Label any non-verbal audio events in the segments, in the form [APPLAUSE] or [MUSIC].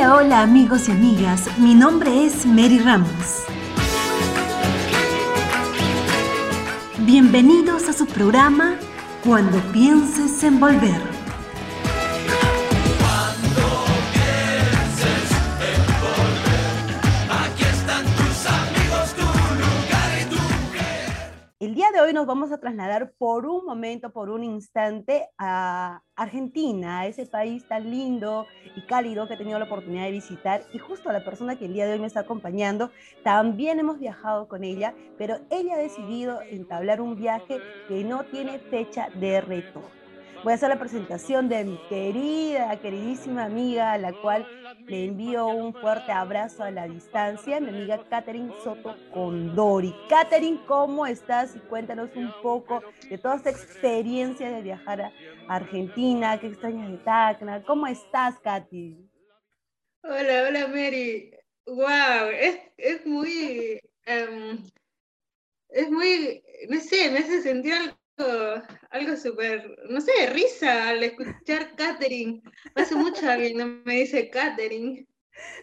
Hola, hola amigos y amigas, mi nombre es Mary Ramos. Bienvenidos a su programa Cuando pienses en volver. Hoy nos vamos a trasladar por un momento, por un instante a Argentina, a ese país tan lindo y cálido que he tenido la oportunidad de visitar. Y justo a la persona que el día de hoy me está acompañando, también hemos viajado con ella, pero ella ha decidido entablar un viaje que no tiene fecha de retorno. Voy a hacer la presentación de mi querida, queridísima amiga, a la cual le envío un fuerte abrazo a la distancia, mi amiga Catherine Soto Condori. Catherine, ¿cómo estás? Y cuéntanos un poco de toda esta experiencia de viajar a Argentina, qué extrañas de Tacna. ¿Cómo estás, Katy? Hola, hola, Mary. Wow, es, es muy... Um, es muy, no sé, me hace sentir algo súper, no sé, risa al escuchar [LAUGHS] Catherine. Hace mucho que no me dice Catherine.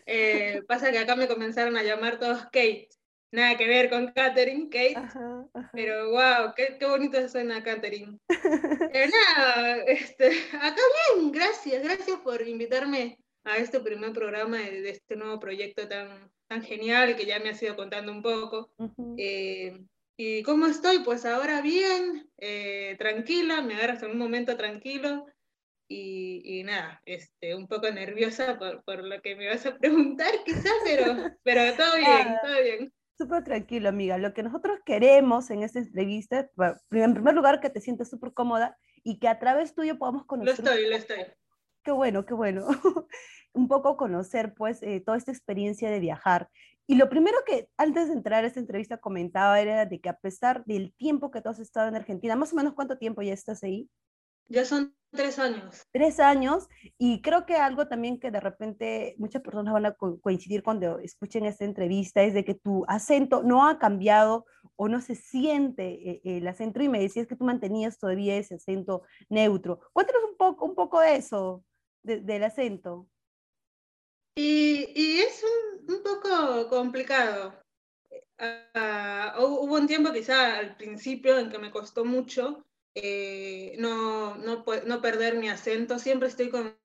Eh, pasa que acá me comenzaron a llamar todos Kate. Nada que ver con Catherine, Kate. Pero wow, qué, qué bonito suena Catherine. [LAUGHS] Eh, nada, este, acá bien, gracias, gracias por invitarme a este primer programa de, este nuevo proyecto tan, tan genial que ya me ha sido contando un poco. ¿Y cómo estoy? Pues ahora bien, eh, tranquila, me agarras en un momento tranquilo y, nada, este, un poco nerviosa por, por, lo que me vas a [LAUGHS] preguntar quizás, pero, pero todo bien, todo bien. Súper tranquilo, amiga. Lo que nosotros queremos en esta entrevista, en primer lugar, que te sientas súper cómoda y que a través tuyo podamos conocer. Lo estoy, lo estoy. Qué bueno, qué bueno. [LAUGHS] un poco conocer, pues, eh, toda esta experiencia de viajar. Y lo primero que antes de entrar a esta entrevista comentaba era de que a pesar del tiempo que tú has estado en Argentina, más o menos cuánto tiempo ya estás ahí? Ya son tres años. Tres años, y creo que algo también que de repente muchas personas van a coincidir cuando escuchen esta entrevista es de que tu acento no ha cambiado o no se siente eh, el acento, y me decías que tú mantenías todavía ese acento neutro. Cuéntanos un poco, un poco de eso, del acento. Y, y es un, un, poco complicado. Uh, hubo un tiempo quizá al principio en que me costó mucho eh, no, no, no, perder mi acento. Siempre estoy con,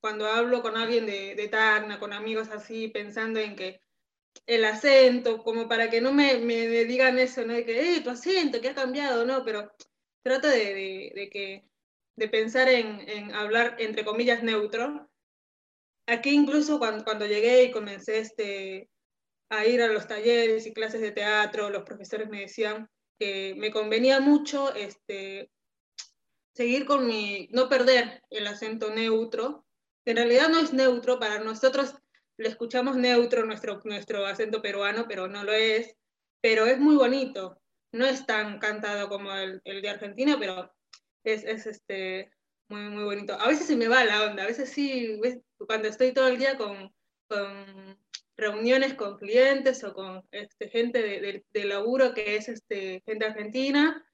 cuando hablo con alguien de, de Tacna, con amigos así, pensando en que el acento, como para que no me, me digan eso, ¿no? De que, eh, tu acento, que ha cambiado, ¿no? Pero trato de, de, de que, de pensar en, en, hablar, entre comillas, neutro, aquí incluso cuando, cuando llegué y comencé este, a ir a los talleres y clases de teatro, los profesores me decían que me convenía mucho este, seguir con mi, no perder el acento neutro, que en realidad no es neutro, para nosotros le escuchamos neutro nuestro, nuestro acento peruano, pero no lo es, pero es muy bonito, no es tan cantado como el, el de Argentina, pero es, es este, muy, muy bonito. A veces se me va la onda, a veces sí, cuando estoy todo el día con, con reuniones con clientes o con este, gente de, de, laburo que es este, gente argentina,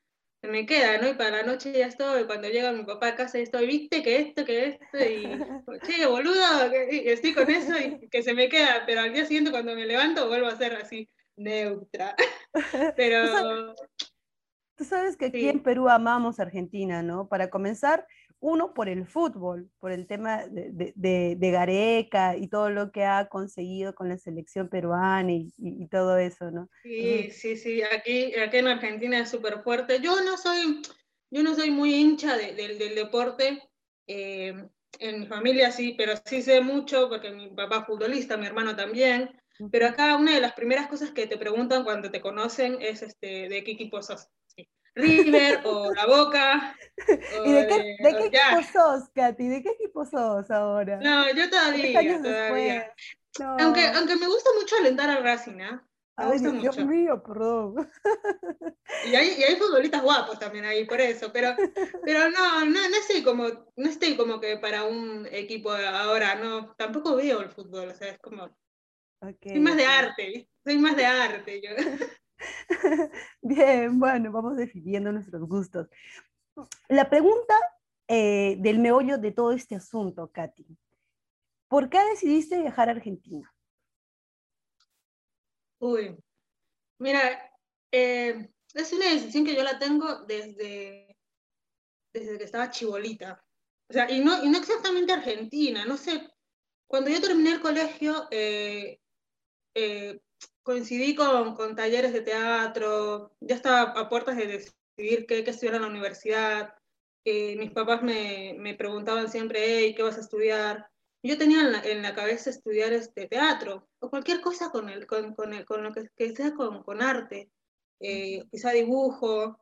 se me queda, ¿no? Y para la noche ya estoy, cuando llega mi papá a casa y estoy, viste que esto, que esto, y [LAUGHS] che, boludo, que, estoy con eso y que se me queda, pero al día siguiente cuando me levanto vuelvo a ser así, neutra. [LAUGHS] pero... Tú sabes que aquí en Perú amamos Argentina, ¿no? Para comenzar, uno por el fútbol, por el tema de, de, de, Gareca y todo lo que ha conseguido con la selección peruana y, y, todo eso, ¿no? Sí, sí, sí, aquí, aquí en Argentina es súper fuerte. Yo no soy, yo no soy muy hincha de, del deporte, eh, en mi familia sí, pero sí sé mucho porque mi papá es futbolista, mi hermano también. Pero acá una de las primeras cosas que te preguntan cuando te conocen es este, de qué equipo sos. River o La Boca. [LAUGHS] ¿Y de qué, de, qué equipo sos, Katy? ¿De qué equipo sos ahora? No, yo todavía. todavía. No. Aunque, aunque me gusta mucho alentar al Racing, ¿eh? Me Ay, Dios mucho. mío, perdón. [LAUGHS] Y hay, y hay futbolistas guapos también ahí, por eso. Pero, pero no, no, no estoy como, no estoy como que para un equipo ahora, no, tampoco veo el fútbol, o sea, es como. Okay, soy más de arte, soy más de arte yo. [LAUGHS] [LAUGHS] Bien, bueno, vamos definiendo nuestros gustos. La pregunta eh, del meollo de todo este asunto, Katy. ¿Por qué decidiste viajar a Argentina? Uy, mira, eh, es una decisión que yo la tengo desde, desde que estaba chibolita. O sea, y no, y no exactamente Argentina, no sé. Cuando yo terminé el colegio, eh, eh, coincidí con, con, talleres de teatro, ya estaba a puertas de decidir qué, qué estudiar en la universidad. mis papás me, me, preguntaban siempre, hey, ¿qué vas a estudiar? Yo tenía en la, en la cabeza estudiar este teatro o cualquier cosa con, el, con, con, el, con lo que, que sea con, con arte, eh, quizá dibujo.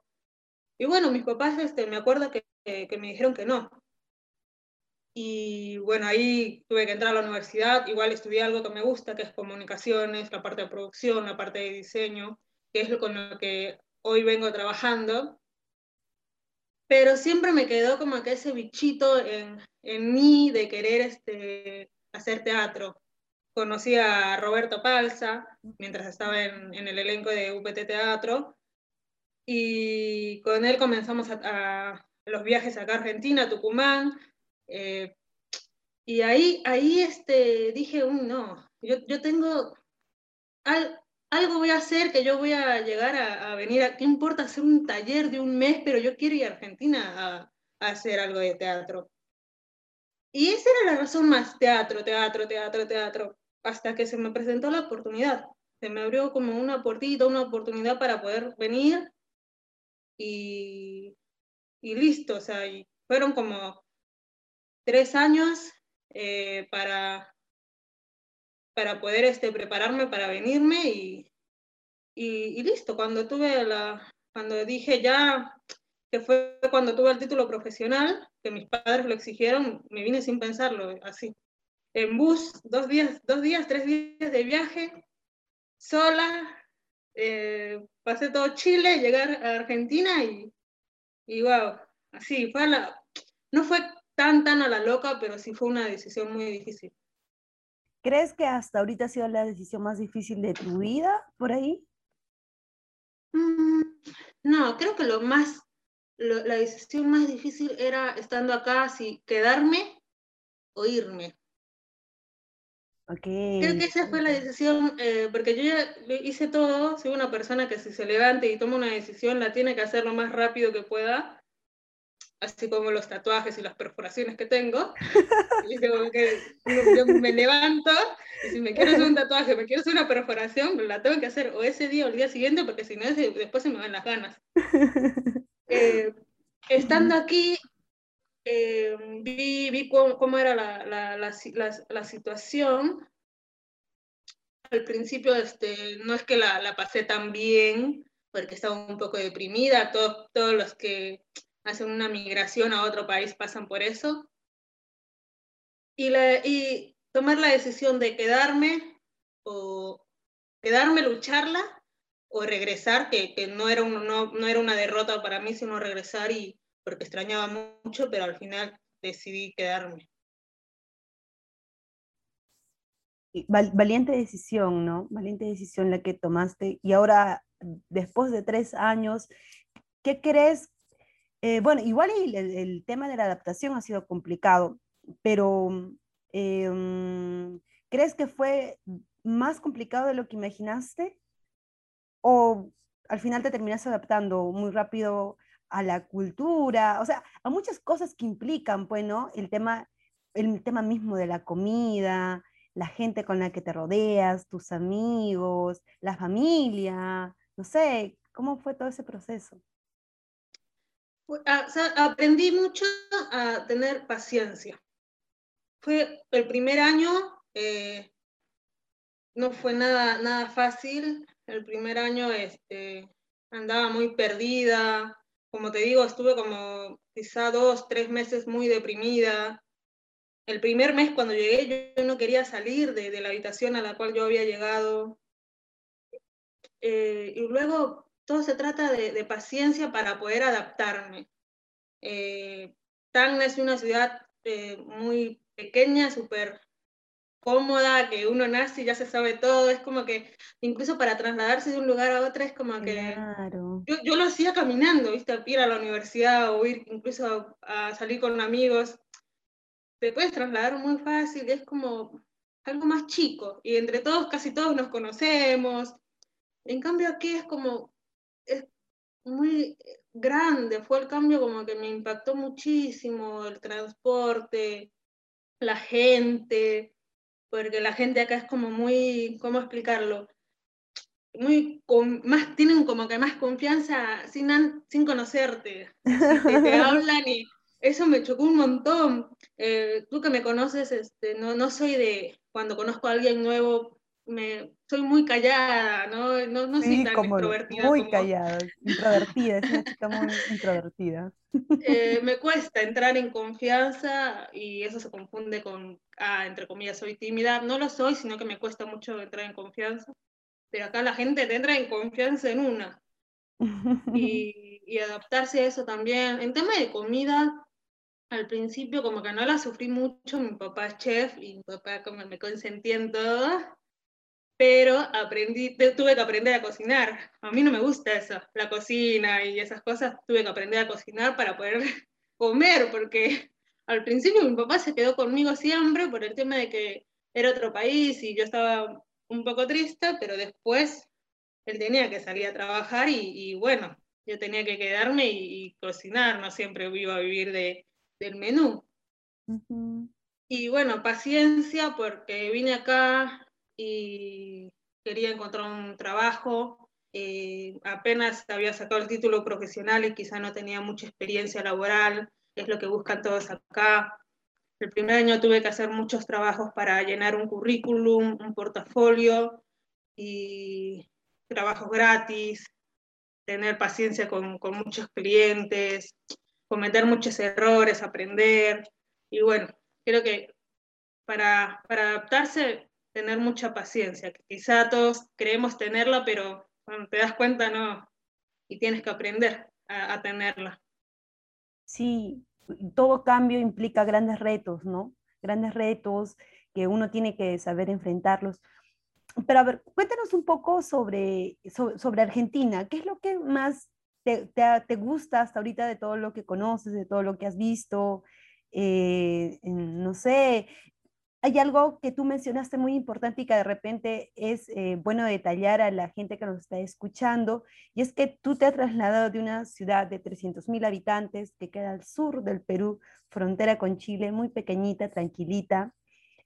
Y bueno, mis papás, este, me acuerdo que, que me dijeron que no, y bueno, ahí tuve que entrar a la universidad, igual estudié algo que me gusta, que es comunicaciones, la parte de producción, la parte de diseño, que es lo con lo que hoy vengo trabajando. Pero siempre me quedó como que ese bichito en, en mí de querer este, hacer teatro. Conocí a Roberto Palza mientras estaba en, en el elenco de UPT Teatro y con él comenzamos a, los viajes acá a Argentina, Tucumán, eh, y ahí, ahí este, dije, no, yo, yo tengo, algo voy a hacer que yo voy a llegar a, venir, a, ¿qué importa hacer un taller de un mes? Pero yo quiero ir a Argentina a, hacer algo de teatro. Y esa era la razón más, teatro, teatro, teatro, teatro, hasta que se me presentó la oportunidad. Se me abrió como una puertita, una oportunidad para poder venir y, y listo, o sea, y fueron como tres años eh, para, para poder este, prepararme para venirme y, y, listo. Cuando tuve la, cuando dije ya, que fue cuando tuve el título profesional, que mis padres lo exigieron, me vine sin pensarlo, así. En bus, dos días, dos días, tres días de viaje, sola, eh, pasé todo Chile, llegar a Argentina y, y wow, así, fue la, no fue tan, tan a la loca, pero sí fue una decisión muy difícil. ¿Crees que hasta ahorita ha sido la decisión más difícil de tu vida por ahí? Mm, no, creo que lo más, la decisión más difícil era estando acá, si quedarme o irme. Okay. Creo que esa fue la decisión, eh, porque yo ya hice todo, soy una persona que si se levanta y toma una decisión la tiene que hacer lo más rápido que pueda, así como los tatuajes y las perforaciones que tengo. [LAUGHS] Y que yo me levanto y si me quiero hacer un tatuaje, me quiero hacer una perforación, la tengo que hacer o ese día o el día siguiente porque si no después se me van las ganas. [LAUGHS] Eh, estando aquí, eh, vi, vi cómo, era la, la, la, la, situación. Al principio este, no es que la, pasé tan bien, porque estaba un poco deprimida, todos, todos los que hacen una migración a otro país pasan por eso. Y, tomar la decisión de quedarme o quedarme, lucharla o regresar, que, no, era no, no, era una derrota para mí, sino regresar y porque extrañaba mucho, pero al final decidí quedarme. Valiente decisión, ¿no? Valiente decisión la que tomaste. Y ahora, después de tres años, ¿qué crees eh, bueno, igual el, tema de la adaptación ha sido complicado, pero em, ¿crees que fue más complicado de lo que imaginaste? ¿O al final te terminas adaptando muy rápido a la cultura? O sea, a muchas cosas que implican, pues, El tema, el tema mismo de la comida, la gente con la que te rodeas, tus amigos, la familia, no sé, ¿cómo fue todo ese proceso? Ah, aprendí mucho a tener paciencia. Fue el primer año, eh, no fue nada, nada fácil. El primer año este, andaba muy perdida. Como te digo, estuve como quizá dos, tres meses muy deprimida. El primer mes cuando llegué yo no quería salir de, la habitación a la cual yo había llegado. Eh, y luego todo se trata de, paciencia para poder adaptarme. Eh, es una ciudad eh, muy pequeña, súper cómoda, que uno nace y ya se sabe todo, es como que incluso para trasladarse de un lugar a otro es como que yo, yo, lo hacía caminando, ¿viste? ir a la universidad o ir incluso a, salir con amigos. te puedes trasladar muy fácil, es como algo más chico, y entre todos, casi todos nos conocemos. En cambio aquí es como, es muy grande, fue el cambio como que me impactó muchísimo, el transporte, la gente, porque la gente acá es como muy, ¿cómo explicarlo? Muy, más, tienen como que más confianza sin, sin conocerte, te [LAUGHS] hablan y eso me chocó un montón. Eh, tú que me conoces, este, no, no soy de, cuando conozco a alguien nuevo, me, soy muy callada, ¿no? No, no soy tan como extrovertida. Muy callada, introvertida, es una chica muy introvertida. Eh, me cuesta entrar en confianza y eso se confunde con, ah, entre comillas, soy tímida. No lo soy, sino que me cuesta mucho entrar en confianza. Pero acá la gente te entra en confianza en una. y, y adaptarse a eso también. En tema de comida, al principio como que no la sufrí mucho, mi papá es chef y mi papá como me consentía en todo, pero aprendí, tuve que aprender a cocinar. A mí no me gusta eso, la cocina y esas cosas, tuve que aprender a cocinar para poder [LAUGHS] comer, porque al principio mi papá se quedó conmigo siempre por el tema de que era otro país y yo estaba un poco triste, pero después él tenía que salir a trabajar y, bueno, yo tenía que quedarme y, y, cocinar, no siempre iba a vivir de, del menú. Y bueno, paciencia porque vine acá y quería encontrar un trabajo. Eh, apenas había sacado el título profesional y quizá no tenía mucha experiencia laboral, es lo que buscan todos acá. El primer año tuve que hacer muchos trabajos para llenar un currículum, un portafolio y trabajos gratis, tener paciencia con, con muchos clientes, cometer muchos errores, aprender. Y bueno, creo que para, para adaptarse, tener mucha paciencia, que quizá todos creemos tenerla, pero cuando te das cuenta no, y tienes que aprender a, tenerla. Sí, todo cambio implica grandes retos, ¿no? Grandes retos que uno tiene que saber enfrentarlos. Pero a ver, cuéntanos un poco sobre, sobre, Argentina. ¿Qué es lo que más te, gusta hasta ahorita de todo lo que conoces, de todo lo que has visto? Eh, no sé, hay algo que tú mencionaste muy importante y que de repente es eh, bueno detallar a la gente que nos está escuchando, y es que tú te has trasladado de una ciudad de 300.000 habitantes que queda al sur del Perú, frontera con Chile, muy pequeñita, tranquilita,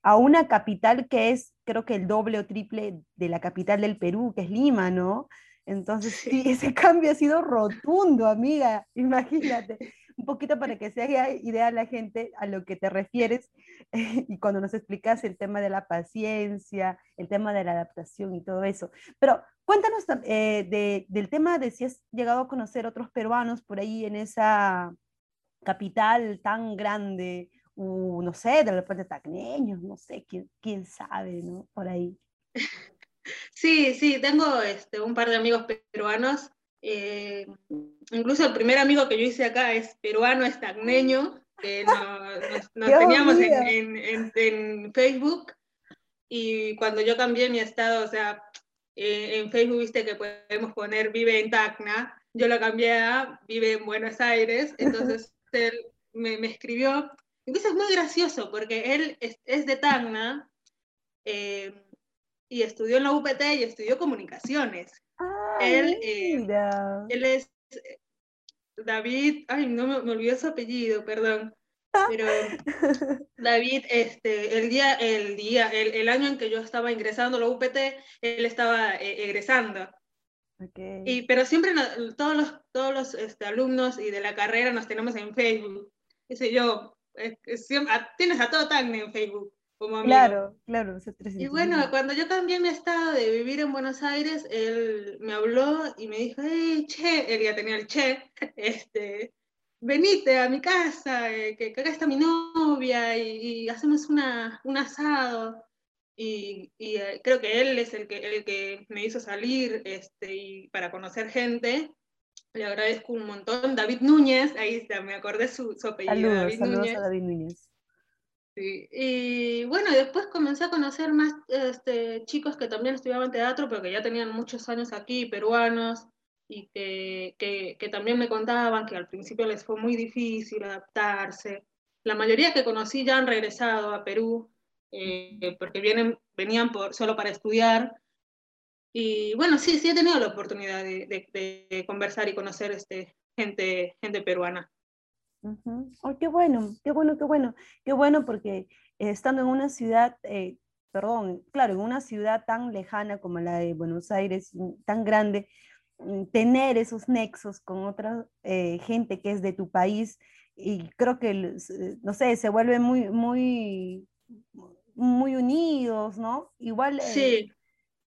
a una capital que es creo que el doble o triple de la capital del Perú, que es Lima, ¿no? Entonces, sí, ese [LAUGHS] cambio ha sido rotundo, amiga, imagínate. Un poquito para que se haga idea la gente a lo que te refieres [LAUGHS] y cuando nos explicas el tema de la paciencia, el tema de la adaptación y todo eso. Pero cuéntanos eh, del tema de si has llegado a conocer otros peruanos por ahí en esa capital tan grande, no sé, de repente tacneños, no sé, quién, quién sabe, ¿no? Por ahí. [LAUGHS] Sí, sí, tengo este, un par de amigos peruanos. Eh, incluso el primer amigo que yo hice acá es peruano, es tagneño, que nos, [LAUGHS] teníamos en, Facebook. Y cuando yo cambié mi estado, o sea, eh, en Facebook viste que podemos poner vive en Tacna, yo lo cambié a vive en Buenos Aires, [LAUGHS] entonces él me, escribió. Incluso es muy gracioso porque él es, de Tacna. Eh, y estudió en la UPT y estudió comunicaciones. Él, eh, él es eh, David, ay, no me, me olvidó su apellido, perdón. Pero [LAUGHS] David, este, el día, el día, el, el, año en que yo estaba ingresando a la UPT, él estaba eh, egresando. Okay. Y, pero siempre todos los, todos los este, alumnos y de la carrera nos tenemos en Facebook. Dice yo, tienes a todo tan en Facebook. Claro, claro. Y bueno, cuando yo cambié mi estado de vivir en Buenos Aires, él me habló y me dijo, hey, che, él ya tenía el che, [LAUGHS] este, venite a mi casa, eh, que, acá está mi novia y, hacemos una, un asado. Y, y eh, creo que él es el que, el que me hizo salir este, y para conocer gente. Le agradezco un montón. David Núñez, ahí está, me acordé su, su apellido. David saludos a David Núñez. Y bueno, después comencé a conocer más este, chicos que también estudiaban teatro, pero que ya tenían muchos años aquí, peruanos, y que, que, también me contaban que al principio les fue muy difícil adaptarse. la mayoría que conocí ya han regresado a Perú, eh, porque vienen, venían por, solo para estudiar. Y bueno, sí, sí he tenido la oportunidad de, de, conversar y conocer este, gente, gente peruana. Qué bueno, qué bueno, qué bueno, qué bueno porque estando en una ciudad eh, perdón, claro, en una ciudad tan lejana como la de Buenos Aires, mm, tan grande, mm, tener esos nexos con otra eh, gente que es de tu país y creo que, eh, no sé, se vuelven muy, muy, muy unidos, ¿no? Igual. Eh, sí.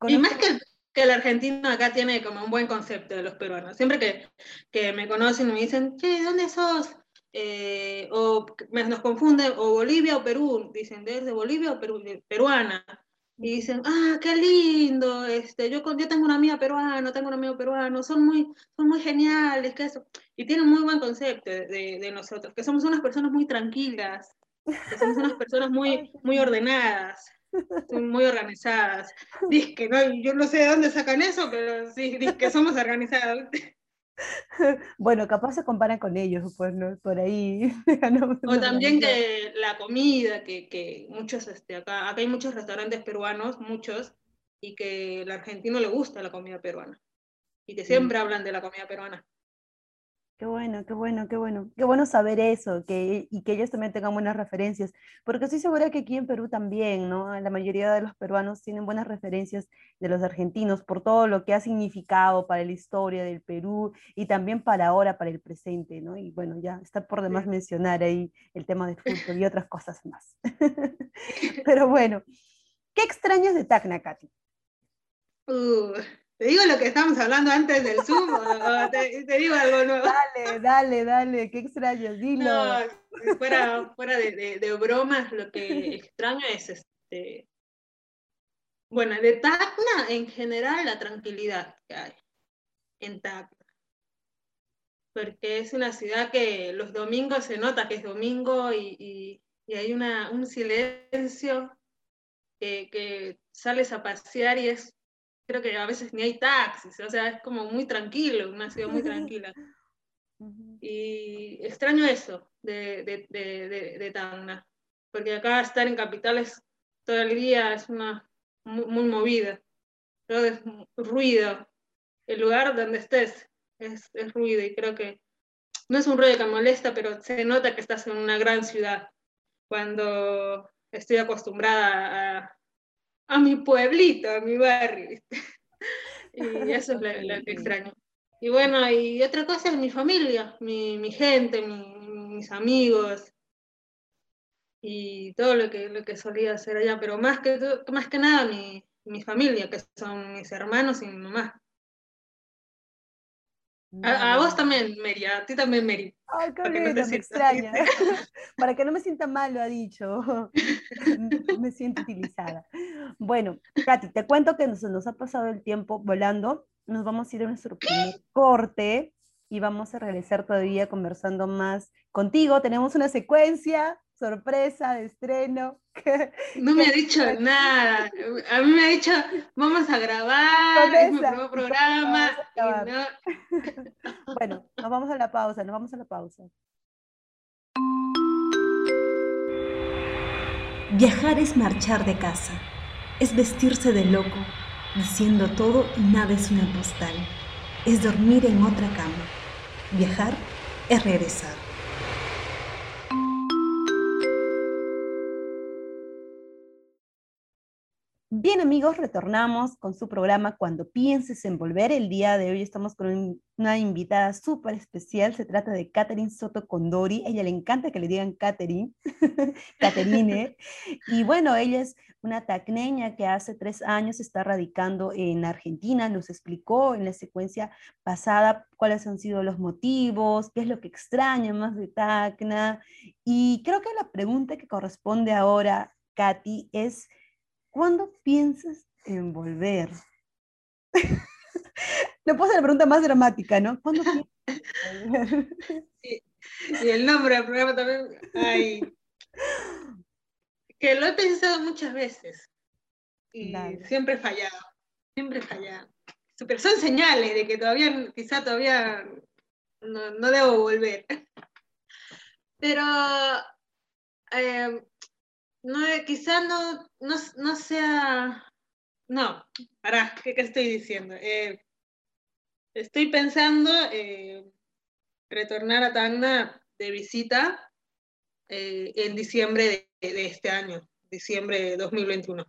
y más que el, que el argentino acá tiene como un buen concepto de los peruanos. Siempre que, que me conocen y me dicen, che, ¿dónde sos? Eh, o nos confunden, o Bolivia o Perú, dicen, ¿de Bolivia o Perú? peruana. Y dicen, ah, qué lindo, este, yo, yo tengo una amiga peruana, tengo un amigo peruano, son muy, son muy geniales, que eso. Y tienen muy buen concepto de, de nosotros, que somos unas personas muy tranquilas, que somos unas personas muy, muy ordenadas, muy organizadas. Dice que no, yo no sé de dónde sacan eso, pero sí, que somos organizadas. [LAUGHS] bueno, capaz se comparan con ellos, pues, ¿no? Por ahí. [LAUGHS] o también que la comida, que, que muchos, este, acá, acá hay muchos restaurantes peruanos, muchos, y que al argentino le gusta la comida peruana. Y que siempre hablan de la comida peruana. Qué bueno, qué bueno, qué bueno. Qué bueno saber eso que, y que ellos también tengan buenas referencias, porque estoy segura que aquí en Perú también, ¿no? La mayoría de los peruanos tienen buenas referencias de los argentinos por todo lo que ha significado para la historia del Perú y también para ahora, para el presente, ¿no? Y bueno, ya está por demás mencionar ahí el tema de [LAUGHS] fútbol y otras cosas más. [LAUGHS] Pero bueno, ¿qué extrañas de Tacna, Katy? Uh, ¿Te digo lo que estábamos hablando antes del Zoom o te, digo algo nuevo? Dale, dale, dale, qué extraño, dilo. No, fuera, fuera de, de, bromas, lo que extraño es este. Bueno, de Tacna en general la tranquilidad que hay en Tacna. Porque es una ciudad que los domingos se nota que es domingo y, y, hay una, un silencio que, que sales a pasear y es creo que a veces ni hay taxis, o sea, es como muy tranquilo, una ciudad muy tranquila. [LAUGHS] Y extraño eso de, de, de, de, Tacna, porque acá estar en capitales todo el día es una muy, movida, todo es ruido, el lugar donde estés es, es ruido y creo que no es un ruido que molesta, pero se nota que estás en una gran ciudad. Cuando estoy acostumbrada a, a mi pueblito, a mi barrio. [LAUGHS] y eso es lo, que extraño. Y bueno, y otra cosa es mi familia, mi, mi gente, mis amigos y todo lo que, lo que solía hacer allá, pero más que, más que nada mi, mi familia, que son mis hermanos y mi mamá. A, vos también, Mary, a ti también, Mary. Ay, qué lindo, me extraña. [LAUGHS] Para que no me sienta mal, lo ha dicho. [LAUGHS] me siento utilizada. Bueno, Katy, te cuento que nos, nos ha pasado el tiempo volando. Nos vamos a ir a nuestro primer corte y vamos a regresar todavía conversando más contigo. Tenemos una secuencia sorpresa de estreno. [LAUGHS] No me ha dicho nada. A mí me ha dicho, vamos a grabar, es mi nuevo programa. [LAUGHS] bueno, nos vamos a la pausa, nos vamos a la pausa. Viajar es marchar de casa, es vestirse de loco, diciendo todo y nada es una postal, es dormir en otra cama. Viajar es regresar. Bien amigos, retornamos con su programa Cuando pienses en volver. El día de hoy estamos con una invitada súper especial. Se trata de Catherine Soto Condori. Ella le encanta que le digan Catherine, Catherine. [LAUGHS] y bueno, ella es una tacneña que hace tres años está radicando en Argentina. Nos explicó en la secuencia pasada cuáles han sido los motivos, qué es lo que extraña más de Tacna. Y creo que la pregunta que corresponde ahora, Katy, es ¿Cuándo piensas en volver? [LAUGHS] no puedo hacer la pregunta más dramática, ¿no? ¿Cuándo piensas en volver? [LAUGHS] Y el nombre del programa también. Ay. Que lo he pensado muchas veces. Y siempre he fallado. Siempre he fallado. Pero son señales de que todavía, quizá todavía no, no debo volver. Pero eh, no, quizá no, no, sea, no, para, ¿qué, estoy diciendo? Eh, estoy pensando retornar a Tacna de visita en diciembre de, este año, diciembre de 2021.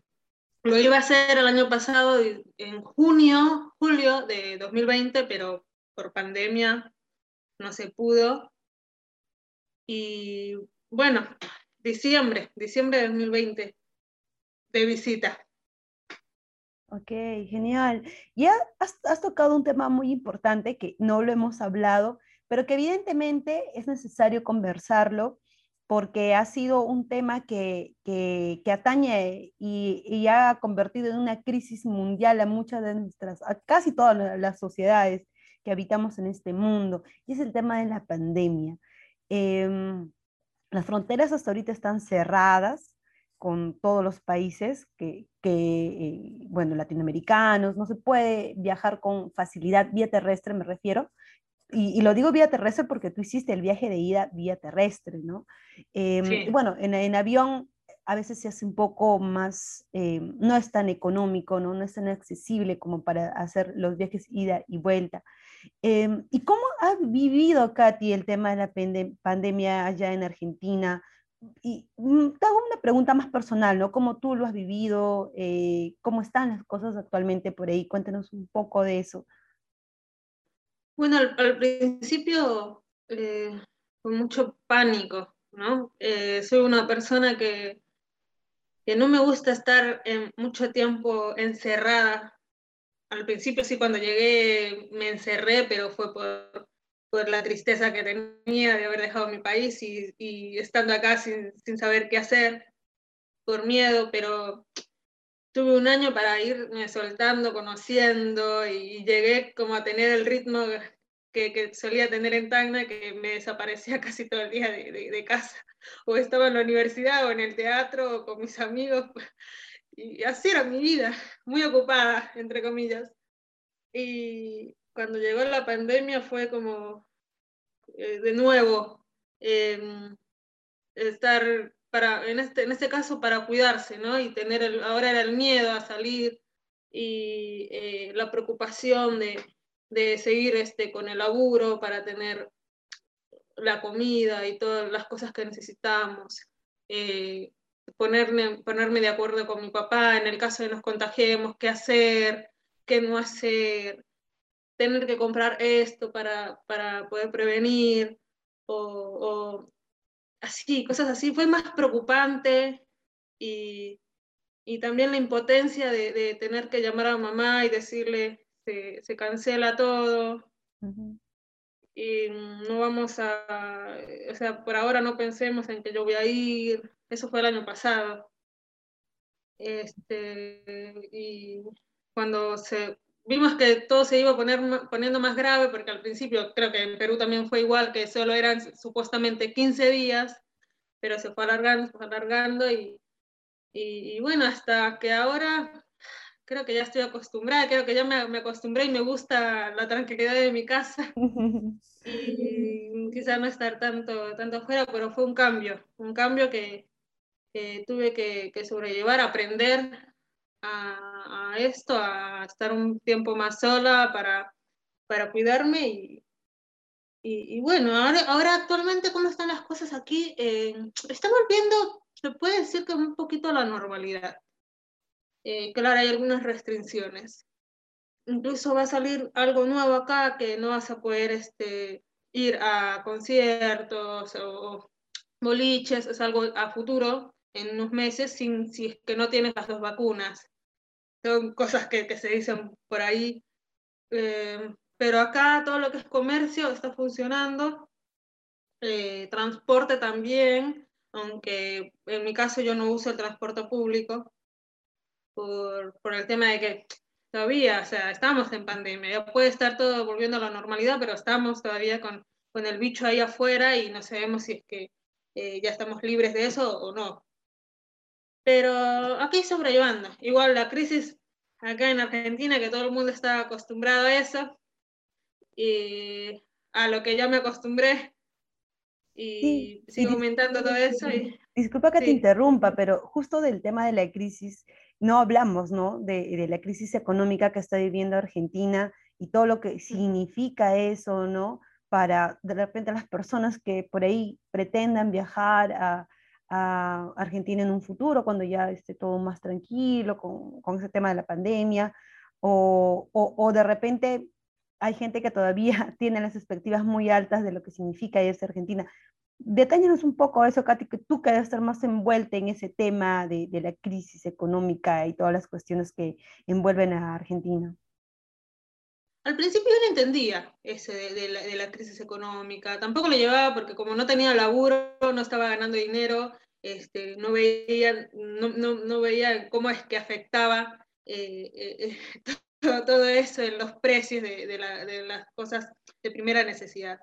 Lo iba a hacer el año pasado, en junio, julio de 2020, pero por pandemia no se pudo. Y bueno, diciembre, diciembre de 2020, de visita. Ok, genial. Ya has, tocado un tema muy importante que no lo hemos hablado, pero que evidentemente es necesario conversarlo porque ha sido un tema que, que, atañe y, y, ha convertido en una crisis mundial a muchas de nuestras, a casi todas las sociedades que habitamos en este mundo, y es el tema de la pandemia. Em, las fronteras hasta ahorita están cerradas con todos los países que, que eh, bueno, latinoamericanos, no se puede viajar con facilidad vía terrestre, me refiero, y, lo digo vía terrestre porque tú hiciste el viaje de ida vía terrestre, ¿no? Em, bueno, en, en, avión a veces se hace un poco más, em, no es tan económico, ¿no? no es tan accesible como para hacer los viajes ida y vuelta. Em, ¿Y cómo ha vivido, Katy, el tema de la pandemia allá en Argentina? Y mm, te hago una pregunta más personal, ¿no? ¿Cómo tú lo has vivido? Eh, ¿Cómo están las cosas actualmente por ahí? Cuéntanos un poco de eso. Bueno, al, principio eh, con mucho pánico, ¿no? Eh, soy una persona que, que no me gusta estar en mucho tiempo encerrada. Al principio sí, cuando llegué me encerré, pero fue por, por la tristeza que tenía de haber dejado mi país y, y estando acá sin, sin, saber qué hacer, por miedo, pero tuve un año para irme soltando, conociendo y llegué como a tener el ritmo que, que solía tener en Tacna, que me desaparecía [LAUGHS] casi todo el día de, de, de casa, o estaba en la universidad o en el teatro o con mis amigos [LAUGHS] y así era mi vida, muy ocupada, entre comillas. Y cuando llegó la pandemia fue como, eh, de nuevo, em, estar para, en este, en este caso para cuidarse, ¿no? Y tener, el, ahora era el miedo a salir y eh, la preocupación de, de, seguir este, con el laburo para tener la comida y todas las cosas que necesitamos. Eh, ponerme, ponerme de acuerdo con mi papá en el caso de nos contagiemos, qué hacer, qué no hacer, tener que comprar esto para, para poder prevenir, o, o, así, cosas así. Fue más preocupante y, y también la impotencia de, de, tener que llamar a mamá y decirle se, se cancela todo. Y no vamos a, o sea, por ahora no pensemos en que yo voy a ir, eso fue el año pasado. Este, y cuando se, vimos que todo se iba a poner, poniendo más grave, porque al principio creo que en Perú también fue igual, que solo eran supuestamente 15 días, pero se fue alargando, se fue alargando y, y, bueno, hasta que ahora creo que ya estoy acostumbrada, creo que ya me, me acostumbré y me gusta la tranquilidad de mi casa. [LAUGHS] y quizá no estar tanto, tanto afuera, pero fue un cambio, un cambio que, que tuve que, que, sobrellevar, aprender a, a, esto, a estar un tiempo más sola para, para cuidarme y, y, y bueno, ahora, ahora, actualmente cómo están las cosas aquí, eh, estamos viendo, se puede decir que un poquito la normalidad. Eh, claro, hay algunas restricciones. Incluso va a salir algo nuevo acá que no vas a poder este, ir a conciertos o boliches, es algo a futuro, en unos meses sin, si es que no tienes las dos vacunas. Son cosas que, se dicen por ahí. Eh, pero acá todo lo que es comercio está funcionando, eh, transporte también, aunque en mi caso yo no uso el transporte público por, por el tema de que todavía, o sea, estamos en pandemia, ya puede estar todo volviendo a la normalidad, pero estamos todavía con, con el bicho ahí afuera y no sabemos si es que eh, ya estamos libres de eso o no. Pero aquí sobrellevando. Igual la crisis acá en Argentina, que todo el mundo está acostumbrado a eso, y a lo que ya me acostumbré, y sigo aumentando todo eso. Y... disculpa que te interrumpa, pero justo del tema de la crisis, no hablamos, ¿no? De, de, la crisis económica que está viviendo Argentina y todo lo que significa eso, ¿no? Para de repente las personas que por ahí pretendan viajar a, a Argentina en un futuro, cuando ya esté todo más tranquilo con, con ese tema de la pandemia, o, o, o de repente hay gente que todavía [LAUGHS] tiene las expectativas muy altas de lo que significa irse a Argentina. Detáñanos un poco eso, Katy, que tú que debes estar más envuelta en ese tema de, de, la crisis económica y todas las cuestiones que envuelven a Argentina. Al principio yo no entendía ese de, de, la, de, la, crisis económica, tampoco lo llevaba porque como no tenía laburo, no estaba ganando dinero, este, no, veía, no, no, no veía cómo es que afectaba eh, eh, [LAUGHS] todo, todo, eso en los precios de, de, la, de, las cosas de primera necesidad.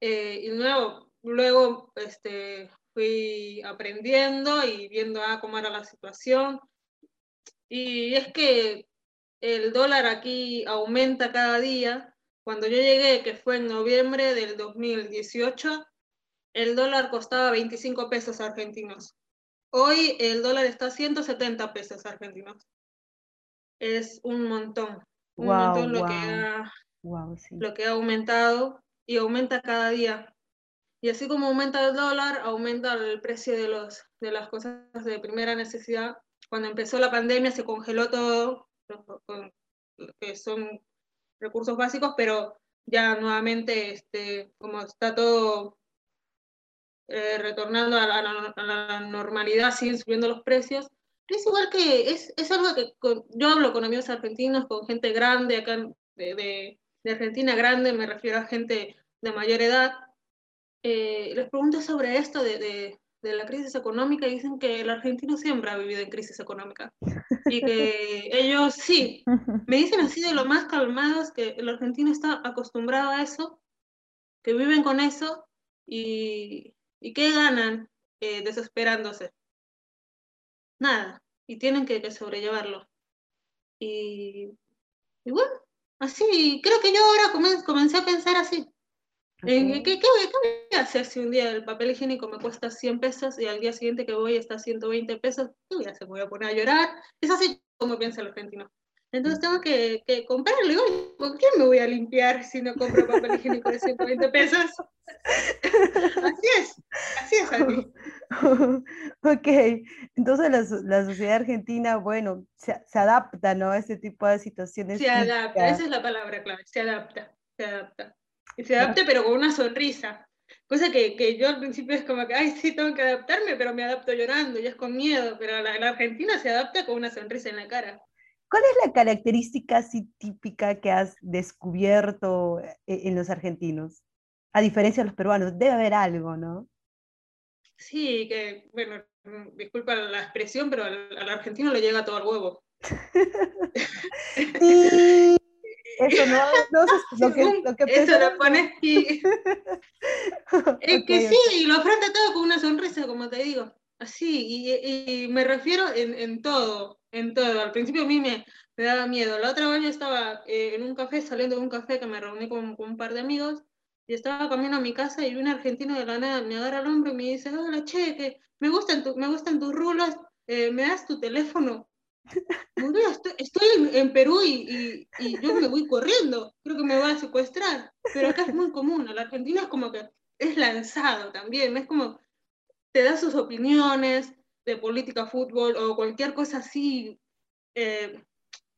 Eh, y luego, luego este, fui aprendiendo y viendo ah, cómo era la situación. Y es que el dólar aquí aumenta cada día. Cuando yo llegué, que fue en noviembre del 2018, el dólar costaba 25 pesos argentinos. Hoy el dólar está a 170 pesos argentinos. Es un montón, un wow, montón lo, wow. que ha, wow, sí. lo que ha aumentado y aumenta cada día. Y así como aumenta el dólar, aumenta el precio de, los, de las cosas de primera necesidad. Cuando empezó la pandemia se congeló todo, que son recursos básicos, pero ya nuevamente, este, como está todo eh, retornando a la, a la, normalidad, siguen subiendo los precios. Es igual que, es, es algo que con, yo hablo con amigos argentinos, con gente grande acá de, de, de, Argentina, grande, me refiero a gente de mayor edad. Eh, les pregunto sobre esto de, de, de, la crisis económica y dicen que el argentino siempre ha vivido en crisis económica. Y que [LAUGHS] ellos sí, me dicen así de lo más calmados que el argentino está acostumbrado a eso, que viven con eso y, ¿Y qué ganan eh, desesperándose? Nada. Y tienen que, que sobrellevarlo. Y, y, bueno, así, creo que yo ahora comencé a pensar así. Okay. ¿Qué, qué, qué, voy a hacer si un día el papel higiénico me cuesta 100 pesos y al día siguiente que voy está 120 pesos? ¿Qué voy a hacer? ¿Me voy a poner a llorar? Es así como piensa el argentino. Entonces tengo que, que comprarlo. Igual, ¿con quién me voy a limpiar si no compro papel higiénico de 120 pesos? así es, así es, Andy. [LAUGHS] ok, entonces la, la, sociedad argentina, bueno, se, se, adapta, ¿no? A este tipo de situaciones. Se adapta, esa es la palabra clave, se adapta, se adapta. Se adapta, pero con una sonrisa. Cosa que, que, yo al principio es como que, ay, sí, tengo que adaptarme, pero me adapto llorando, y es con miedo, pero la, la Argentina se adapta con una sonrisa en la cara. ¿Cuál es la característica así típica que has descubierto eh, en los argentinos? A diferencia de los peruanos, debe haber algo, ¿no? Sí, que, bueno, disculpa la expresión, pero al, al argentino le llega todo al huevo. [LAUGHS] sí, eso no, no es [LAUGHS] lo que, lo que Eso lo pones [LAUGHS] y... es okay, que okay. sí, y lo afronta todo con una sonrisa, como te digo. Así, y, y me refiero en, en todo en todo. Al principio a mí me, me daba miedo. La otra vez yo estaba eh, en un café, saliendo de un café que me reuní con, con, un par de amigos, y estaba camino a mi casa y un argentino de la nada me agarra el hombro y me dice, hola, che, que me gustan, tu, me gustan tus rulos, eh, ¿me das tu teléfono? Estoy, estoy en, en, Perú y, y, y, yo me voy corriendo, creo que me va a secuestrar, pero acá es muy común, la Argentina es como que es lanzado también, es como te da sus opiniones, de política, fútbol o cualquier cosa así, eh,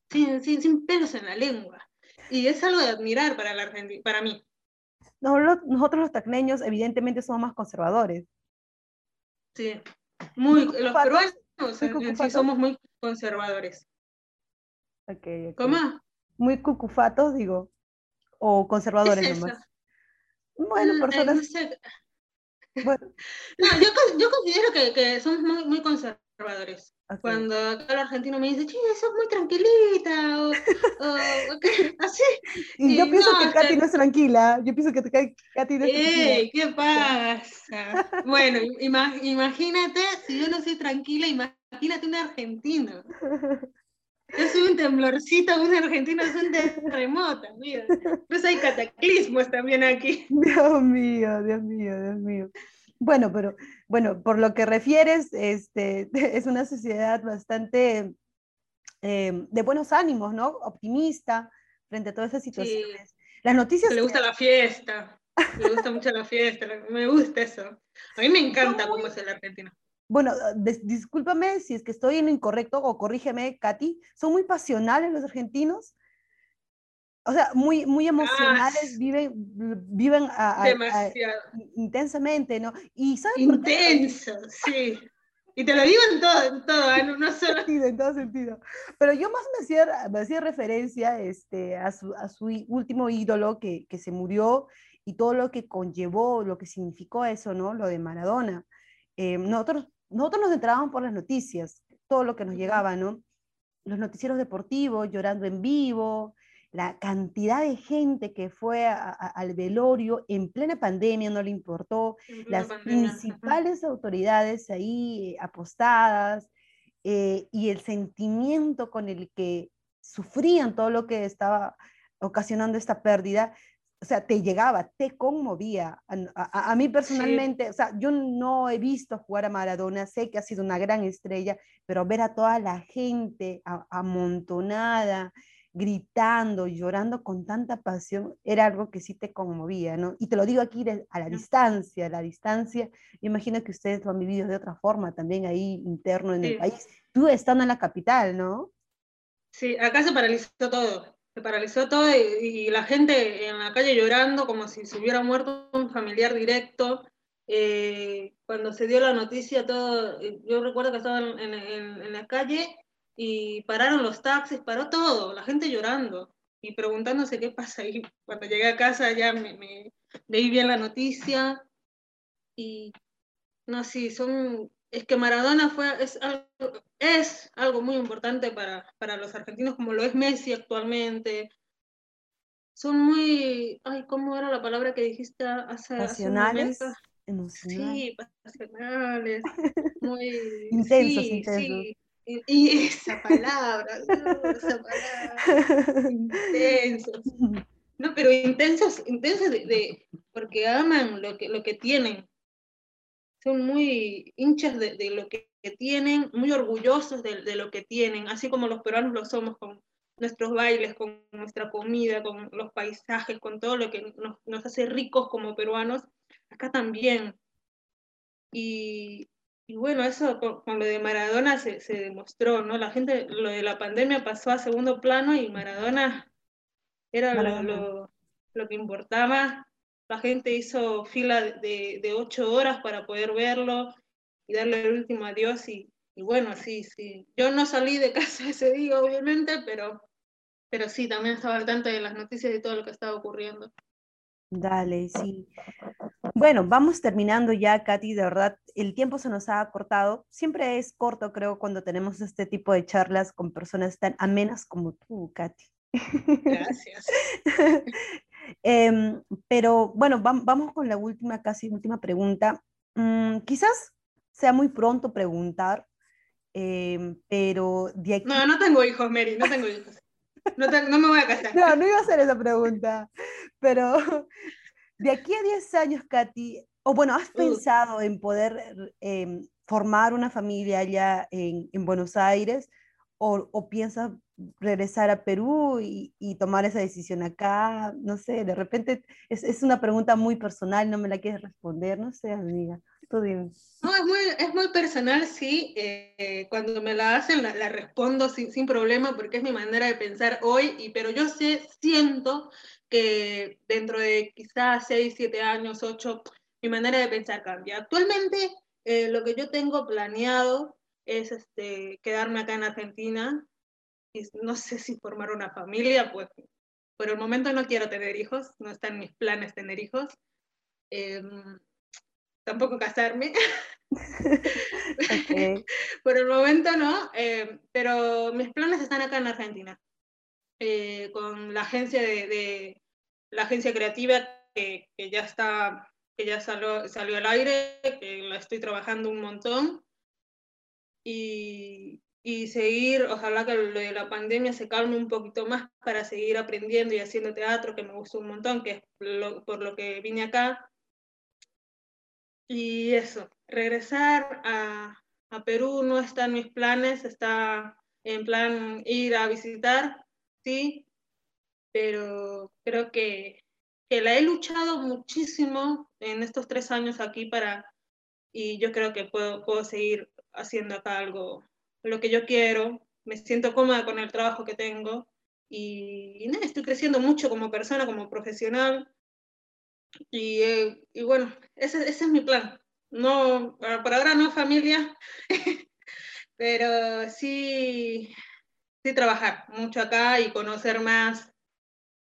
sin, sin, sin, pelos en la lengua. Y es algo de admirar para, la Argentina, para mí. No, nosotros los tacneños evidentemente somos más conservadores. Sí, muy, los peruanos sí somos muy conservadores. Okay, okay. ¿Cómo? Muy cucufatos, digo, o conservadores [LAUGHS] es nomás. Bueno, personas... No sé, bueno. [LAUGHS] No, yo, yo considero que, que somos muy, muy conservadores. Okay. Cuando acá el argentino me dice, che, sos muy tranquilita, o, o okay, [LAUGHS] así. Y, y yo pienso no, que Katy no es tranquila, yo pienso que Katy no es ¡Ey, qué pasa! bueno, ima imagínate, si yo no soy tranquila, imagínate un argentino. Soy un temblorcito, un argentino es un terremoto, mira. Pues hay cataclismos también aquí. Dios mío, Dios mío, Dios mío. Bueno, pero bueno, por lo que refieres, este, [LAUGHS] es una sociedad bastante eh, de buenos ánimos, ¿no? Optimista frente a todas esas situaciones. Las noticias... Le gusta la fiesta, le gusta mucho la fiesta, me gusta eso. A mí me encanta cómo es el argentino. Bueno, discúlpame si es que estoy en incorrecto o corrígeme, Katy, son muy pasionales los argentinos o sea, muy, muy emocionales, viven, viven intensamente, ¿no? Y Intenso, sí. Y te lo digo en todo, en todo, en no [LAUGHS] solo... en todo sentido. Pero yo más me hacía, me hacía referencia este, a, su, a su último ídolo que, que, se murió y todo lo que conllevó, lo que significó eso, ¿no? Lo de Maradona. Eh, nosotros, nosotros nos entrábamos por las noticias, todo lo que nos llegaba, ¿no? Los noticieros deportivos, llorando en vivo, la cantidad de gente que fue al velorio en plena pandemia, no le importó, las principales autoridades ahí apostadas eh, y el sentimiento con el que sufrían todo lo que estaba ocasionando esta pérdida, o sea, te llegaba, te conmovía. A, mí personalmente, o sea, yo no he visto jugar a Maradona, sé que ha sido una gran estrella, pero ver a toda la gente amontonada, gritando, llorando con tanta pasión, era algo que sí te conmovía, ¿no? Y te lo digo aquí a la distancia, a la distancia, me imagino que ustedes lo han vivido de otra forma también ahí interno en el país, tú estando en la capital, ¿no? Sí, acá se paralizó todo, se paralizó todo y, la gente en la calle llorando como si se hubiera muerto un familiar directo. Eh, cuando se dio la noticia, todo, eh, yo recuerdo que estaba en, en la calle y pararon los taxis, paró todo, la gente llorando y preguntándose qué pasa. Y [LAUGHS] cuando llegué a casa ya me, me leí bien la noticia y no, sí, son, es que Maradona fue, es algo, es algo muy importante para, para los argentinos como lo es Messi actualmente. Son muy, ay, ¿cómo era la palabra que dijiste hace, hace un momento? Sí, pasionales, muy [LAUGHS] intensos, intensos. Y esa palabra, esa palabra, [LAUGHS] intensos. No, pero intensos, intensos de, porque aman lo que, lo que tienen. Son muy hinchas de, de lo que, tienen, muy orgullosos de, de, lo que tienen, así como los peruanos lo somos con nuestros bailes, con nuestra comida, con los paisajes, con todo lo que nos, nos hace ricos como peruanos. Acá también. Y, y bueno, eso con, lo de Maradona se, se, demostró, ¿no? La gente, lo de la pandemia pasó a segundo plano y Maradona era Lo, lo, que importaba. La gente hizo fila de, de, ocho horas para poder verlo y darle el último adiós. Y, y, bueno, sí, sí. Yo no salí de [LAUGHS] casa ese día, obviamente, pero, pero sí, también estaba al tanto de las noticias y todo lo que estaba ocurriendo. Dale, sí. Bueno, vamos terminando ya, Katy, de verdad, el tiempo se nos ha cortado. Siempre es corto, creo, cuando tenemos este tipo de charlas con personas tan amenas como tú, Katy. Gracias. [LAUGHS] Em, pero bueno, vamos con la última, casi última pregunta. Mm, quizás sea muy pronto preguntar, em, pero de aquí... No, no tengo hijos, Mary, no tengo hijos. No, no, me voy a casar. No, no iba a hacer esa pregunta, pero de aquí a 10 años, Katy, o bueno, ¿has pensado en poder em, formar una familia allá en, en Buenos Aires? O, o, piensas regresar a Perú y, y, tomar esa decisión acá? No sé, de repente es, es, una pregunta muy personal, no me la quieres responder, no sé, amiga. Tú dime. No, es muy, es muy personal, sí. Eh, cuando me la hacen, la, la respondo sin, sin, problema porque es mi manera de pensar hoy, y, pero yo sé, siento que dentro de quizás 6, 7 años, 8, mi manera de pensar cambia. Actualmente, eh, lo que yo tengo planeado es este, quedarme acá en Argentina. No sé si formar una familia, pues por el momento no quiero tener hijos, no están mis planes tener hijos. Eh, tampoco casarme. [LAUGHS] por el momento no, eh, pero mis planes están acá en Argentina. Eh, con la agencia de, de la agencia creativa que, que, ya está que ya salió, salió al aire, que la estoy trabajando un montón. Y, y seguir, ojalá que lo de la pandemia se calme un poquito más para seguir aprendiendo y haciendo teatro, que me gustó un montón, que es lo, por lo que vine acá. y eso, regresar a, a Perú no está en mis planes, está en plan ir a visitar, sí, pero creo que, que, la he luchado muchísimo en estos tres años aquí para, y yo creo que puedo, puedo seguir haciendo acá algo, lo que yo quiero, me siento cómoda con el trabajo que tengo y, nada, estoy creciendo mucho como persona, como profesional y, eh, y bueno, ese, ese, es mi plan. No, por ahora no familia, [LAUGHS] pero sí, sí trabajar mucho acá y conocer más.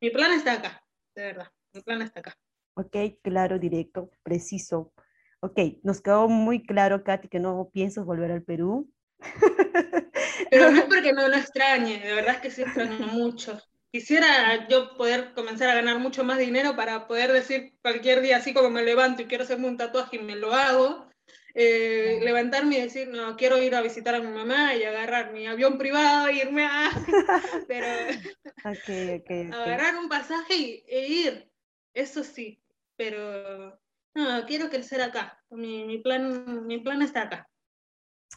Mi plan está acá, de verdad, mi plan está acá. Ok, claro, directo, preciso. Ok, nos quedó muy claro, Katy, que no piensas volver al Perú. [LAUGHS] Pero no es porque no lo extrañe, de verdad es que sí extraño mucho. Quisiera yo poder comenzar a ganar mucho más dinero para poder decir cualquier día, así como me levanto y quiero hacerme un tatuaje y me lo hago, eh, levantarme y decir, no, quiero ir a visitar a mi mamá y agarrar mi avión privado e irme a... [LAUGHS] Pero [LAUGHS] okay, okay, agarrar un pasaje e ir, eso sí, pero no, quiero crecer acá, mi, mi, plan, mi plan está acá.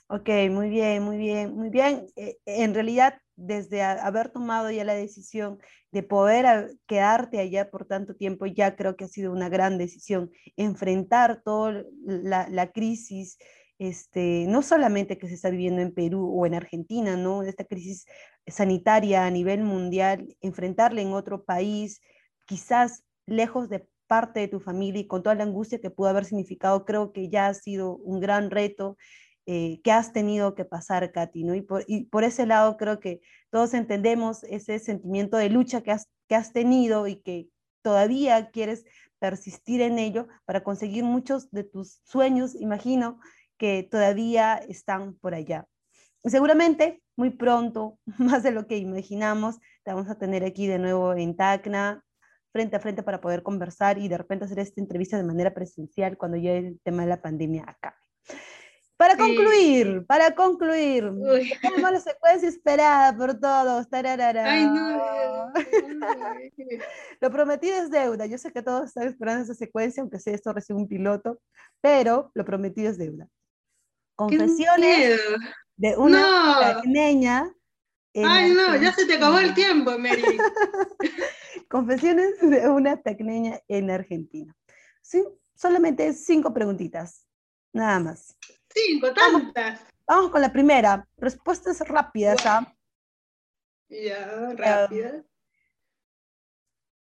Ok, muy bien, muy bien, muy bien. Eh, en realidad, desde haber tomado ya la decisión de poder quedarte allá por tanto tiempo, ya creo que ha sido una gran decisión. Enfrentar toda la, la, crisis, este, no solamente que se está viviendo en Perú o en Argentina, ¿no? Esta crisis sanitaria a nivel mundial, enfrentarla en otro país, quizás lejos de parte de tu familia y con toda la angustia que pudo haber significado, creo que ya ha sido un gran reto eh, que has tenido que pasar, Katy. Y por, ese lado creo que todos entendemos ese sentimiento de lucha que has, tenido y que todavía quieres persistir en ello para conseguir muchos de tus sueños, imagino, que todavía están por allá. Seguramente muy pronto, [LAUGHS] más de lo que imaginamos, te vamos a tener aquí de nuevo en Tacna, frente a frente para poder conversar y de repente hacer esta entrevista de manera presencial cuando ya el tema de la pandemia acabe. Para concluir, para concluir, tenemos la secuencia esperada por todos. Ay, no. lo prometido es deuda. Yo sé que todos están esperando esa secuencia, aunque sea esto recibe un piloto, pero lo prometido es deuda. Confesiones de una niña. Ay, no, ya se te acabó el tiempo, Mary. [LAUGHS] Confesiones de una tecneña en Argentina. Sí, solamente cinco preguntitas, nada más. Cinco, tantas. Vamos, con la primera. Respuestas rápidas, ¿ah? Ya, rápidas.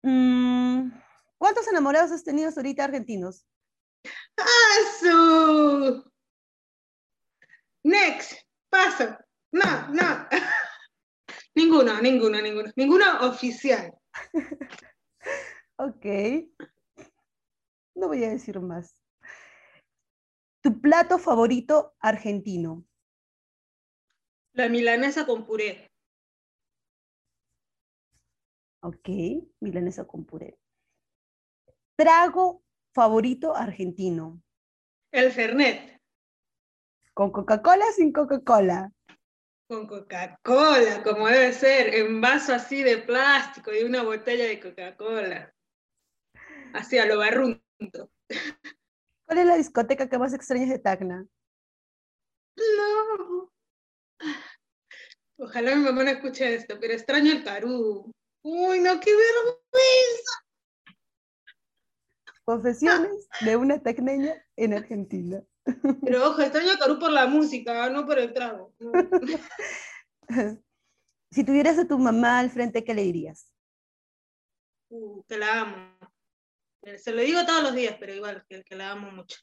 Mm, ¿Cuántos enamorados has tenido ahorita argentinos? ¡Asu! Next, paso. No, no. [LAUGHS] ninguno, ninguno, ninguno. Ninguno oficial. [LAUGHS] ok. No voy a decir más. ¿Tu plato favorito argentino? La milanesa con puré. Ok, milanesa con puré. ¿Trago favorito argentino? El Fernet. ¿Con Coca-Cola sin Coca-Cola? Con Coca-Cola, como debe ser, en vaso así de plástico y una botella de Coca-Cola. Así a lo barrunto. ¿Cuál es la discoteca que más extrañas de Tacna? No. Ojalá mi mamá no escuche esto, pero extraño el Carú. Uy, no, qué vergüenza. Confesiones de una tacneña en Argentina. Pero ojo, extraño el Carú por la música, no por el trago. [LAUGHS] si tuvieras a tu mamá al frente, ¿qué le dirías? Uh, que la amo. Se lo digo todos los días, pero igual, que, que la amo mucho.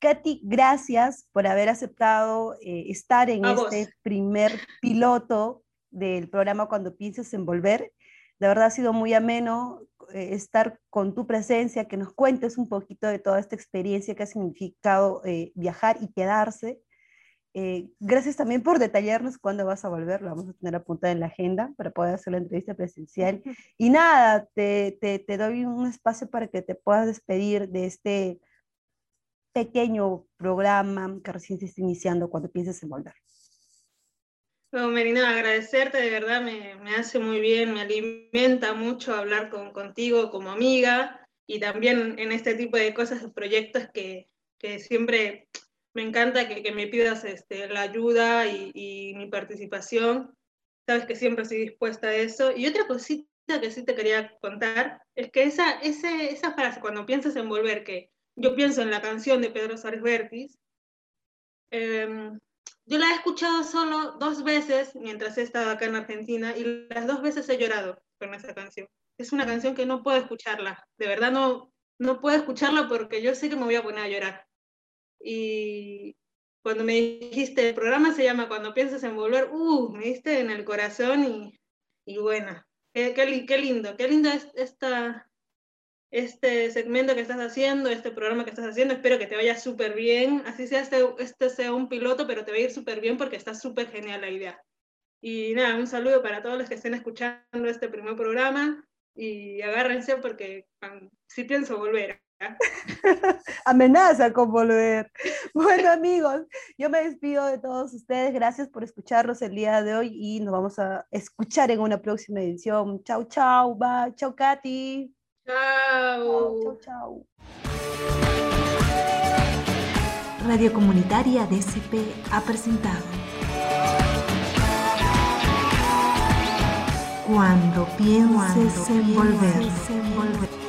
Katy, gracias por haber aceptado eh, estar en este primer piloto del programa Cuando pienses en volver. De verdad ha sido muy ameno eh, estar con tu presencia, que nos cuentes un poquito de toda esta experiencia que ha significado eh, viajar y quedarse. Eh, gracias también por detallarnos cuándo vas a volver, lo vamos a tener apuntado en la agenda para poder hacer la entrevista presencial. Y nada, te, te, te, doy un espacio para que te puedas despedir de este pequeño programa que recién se está iniciando cuando pienses en volver. No, Merina, agradecerte, de verdad me, me, hace muy bien, me alimenta mucho hablar con, contigo como amiga y también en este tipo de cosas, proyectos que, que siempre me encanta que, me pidas este, la ayuda y, mi participación. Sabes que siempre estoy dispuesta a eso. Y otra cosita que sí te quería contar es que esa, ese, esa frase, cuando piensas en volver, que yo pienso en la canción de Pedro Suárez Vértiz, eh, yo la he escuchado solo dos veces mientras he estado acá en Argentina y las dos veces he llorado con esa canción. Es una canción que no puedo escucharla, de verdad no, no puedo escucharla porque yo sé que me voy a poner a llorar. Y cuando me dijiste, el programa se llama Cuando piensas en volver, uh, me diste en el corazón y, y bueno, qué, qué, qué lindo, qué lindo es esta, este segmento que estás haciendo, este programa que estás haciendo. Espero que te vaya súper bien. Así sea este, este sea un piloto, pero te va a ir súper bien porque está súper genial la idea. Y nada, un saludo para todos los que estén escuchando este primer programa y agárrense porque sí pienso volver. [LAUGHS] Amenaza con volver. [LAUGHS] Bueno amigos, yo me despido de todos ustedes. Gracias por escucharnos el día de hoy y nos vamos a escuchar en una próxima edición. Chau, chau, bye. Chau, Katy. Chao. Chau, chau. Radio Comunitaria DCP ha presentado Cuando pienses en volver.